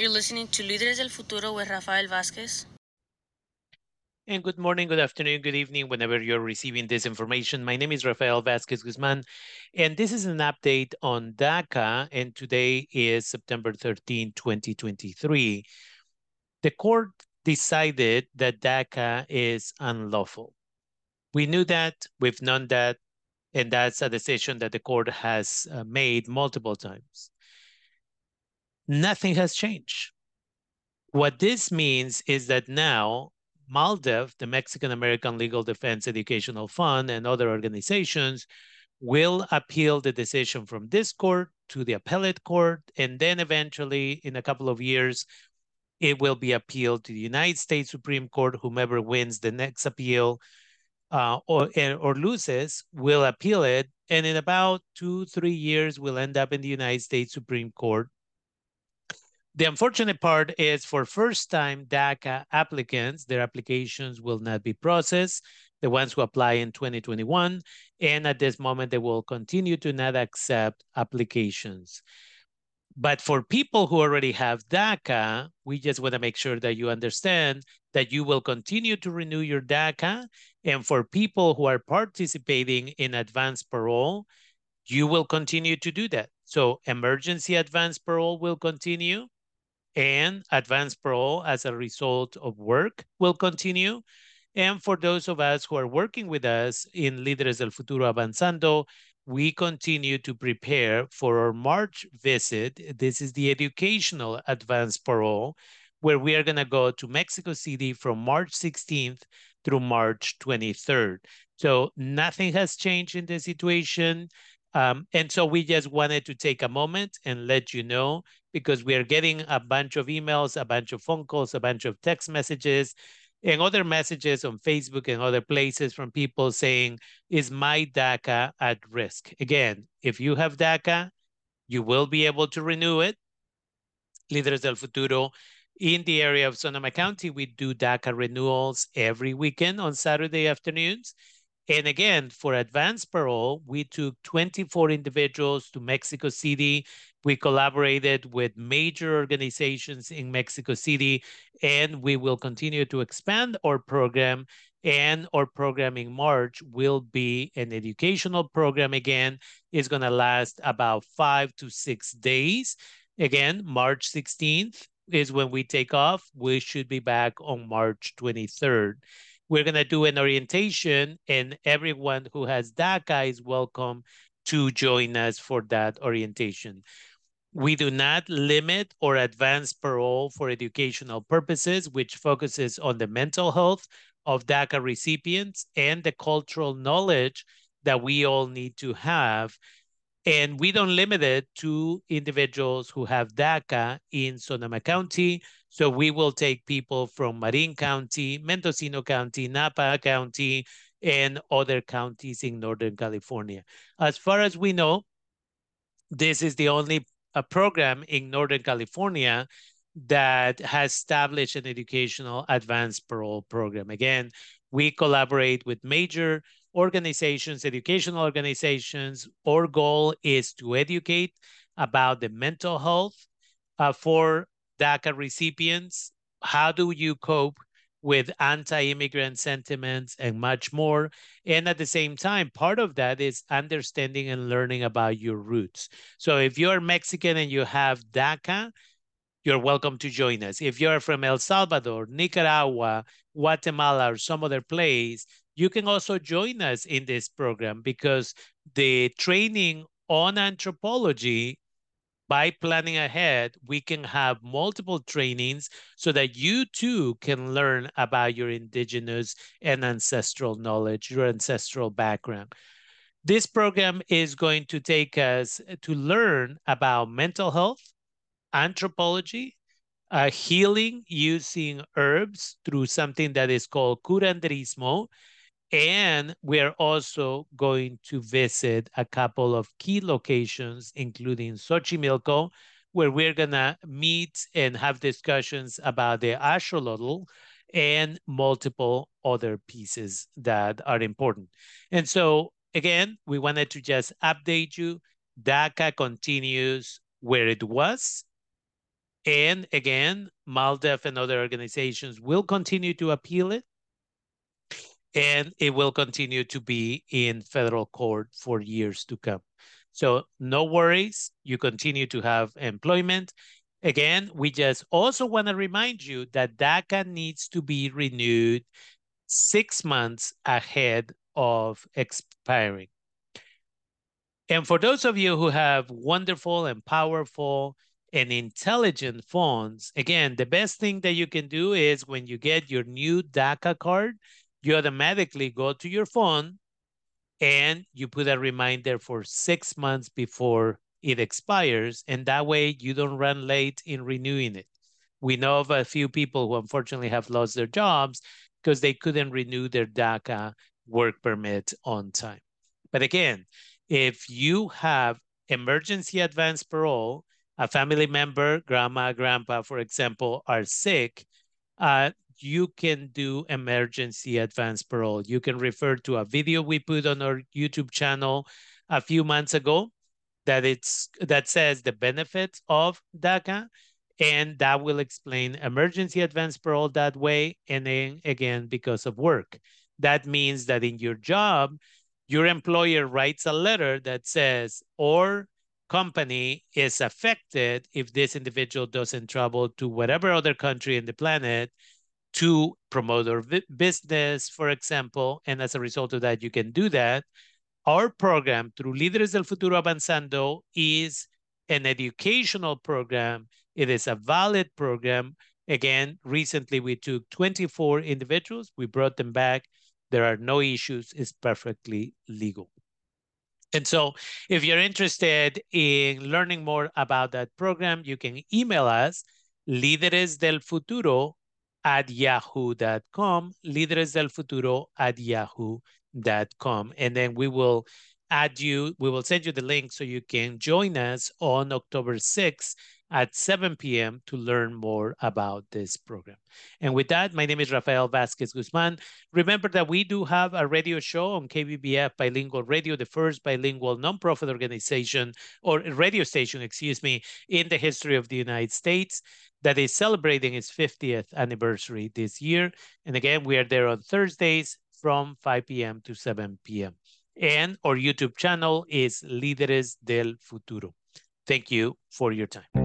You're listening to Líderes del Futuro with Rafael Vázquez. And good morning, good afternoon, good evening, whenever you're receiving this information. My name is Rafael Vázquez Guzman, and this is an update on DACA, and today is September 13, 2023. The court decided that DACA is unlawful. We knew that, we've known that, and that's a decision that the court has uh, made multiple times. Nothing has changed. What this means is that now MALDEF, the Mexican American Legal Defense Educational Fund, and other organizations will appeal the decision from this court to the appellate court, and then eventually, in a couple of years, it will be appealed to the United States Supreme Court. Whomever wins the next appeal uh, or or loses will appeal it, and in about two three years, we'll end up in the United States Supreme Court the unfortunate part is for first-time DACA applicants, their applications will not be processed, the ones who apply in 2021, and at this moment, they will continue to not accept applications. But for people who already have DACA, we just want to make sure that you understand that you will continue to renew your DACA. And for people who are participating in advanced parole, you will continue to do that. So emergency advanced parole will continue and advanced parole as a result of work will continue. And for those of us who are working with us in Líderes del Futuro Avanzando, we continue to prepare for our March visit. This is the educational advanced parole, where we are going to go to Mexico City from March 16th through March 23rd. So nothing has changed in the situation. Um, and so we just wanted to take a moment and let you know because we are getting a bunch of emails, a bunch of phone calls, a bunch of text messages, and other messages on Facebook and other places from people saying, is my DACA at risk? Again, if you have DACA, you will be able to renew it. Líderes del Futuro, in the area of Sonoma County, we do DACA renewals every weekend on Saturday afternoons. And again, for advanced parole, we took 24 individuals to Mexico City. We collaborated with major organizations in Mexico City, and we will continue to expand our program. And our program in March will be an educational program again. It's going to last about five to six days. Again, March 16th is when we take off. We should be back on March 23rd. We're going to do an orientation, and everyone who has DACA is welcome to join us for that orientation. We do not limit or advance parole for educational purposes, which focuses on the mental health of DACA recipients and the cultural knowledge that we all need to have. And we don't limit it to individuals who have DACA in Sonoma County, so we will take people from Marin County, Mendocino County, Napa County, and other counties in Northern California. As far as we know, this is the only a program in Northern California that has established an educational advanced parole program. Again, we collaborate with major organizations, educational organizations. Our goal is to educate about the mental health uh, for DACA recipients? How do you cope with anti-immigrant sentiments and much more? And at the same time, part of that is understanding and learning about your roots. So if you're Mexican and you have DACA, you're welcome to join us. If you're from El Salvador, Nicaragua, Guatemala, or some other place, you can also join us in this program because the training on anthropology by planning ahead, we can have multiple trainings so that you too can learn about your indigenous and ancestral knowledge, your ancestral background. This program is going to take us to learn about mental health, anthropology, uh, healing using herbs through something that is called curanderismo, and we're also going to visit a couple of key locations, including Xochimilco, where we're going to meet and have discussions about the axolotl and multiple other pieces that are important. And so, again, we wanted to just update you. DACA continues where it was. And again, MALDEF and other organizations will continue to appeal it. And it will continue to be in federal court for years to come. So no worries, you continue to have employment. Again, we just also want to remind you that DACA needs to be renewed six months ahead of expiring. And for those of you who have wonderful and powerful and intelligent phones, again, the best thing that you can do is when you get your new DACA card, you automatically go to your phone and you put a reminder for six months before it expires. And that way you don't run late in renewing it. We know of a few people who unfortunately have lost their jobs because they couldn't renew their DACA work permit on time. But again, if you have emergency advance parole, a family member, grandma, grandpa, for example, are sick, uh, you can do emergency advance parole. You can refer to a video we put on our YouTube channel a few months ago that it's that says the benefits of DACA, and that will explain emergency advance parole that way. And then again, because of work, that means that in your job, your employer writes a letter that says, or company is affected if this individual doesn't travel to whatever other country in the planet to promote our business, for example. And as a result of that, you can do that. Our program through Líderes del Futuro Avanzando is an educational program. It is a valid program. Again, recently we took 24 individuals. We brought them back. There are no issues. It's perfectly legal. And so if you're interested in learning more about that program, you can email us, líderes del futuro at yahoo.com, líderes del futuro at yahoo.com. And then we will add you, we will send you the link so you can join us on October 6th at 7 p.m. to learn more about this program. And with that, my name is Rafael Vázquez Guzman. Remember that we do have a radio show on KBBF Bilingual Radio, the first bilingual nonprofit organization or radio station, excuse me, in the history of the United States that is celebrating its 50th anniversary this year. And again, we are there on Thursdays from 5 p.m. to 7 p.m. And our YouTube channel is Líderes del Futuro. Thank you for your time.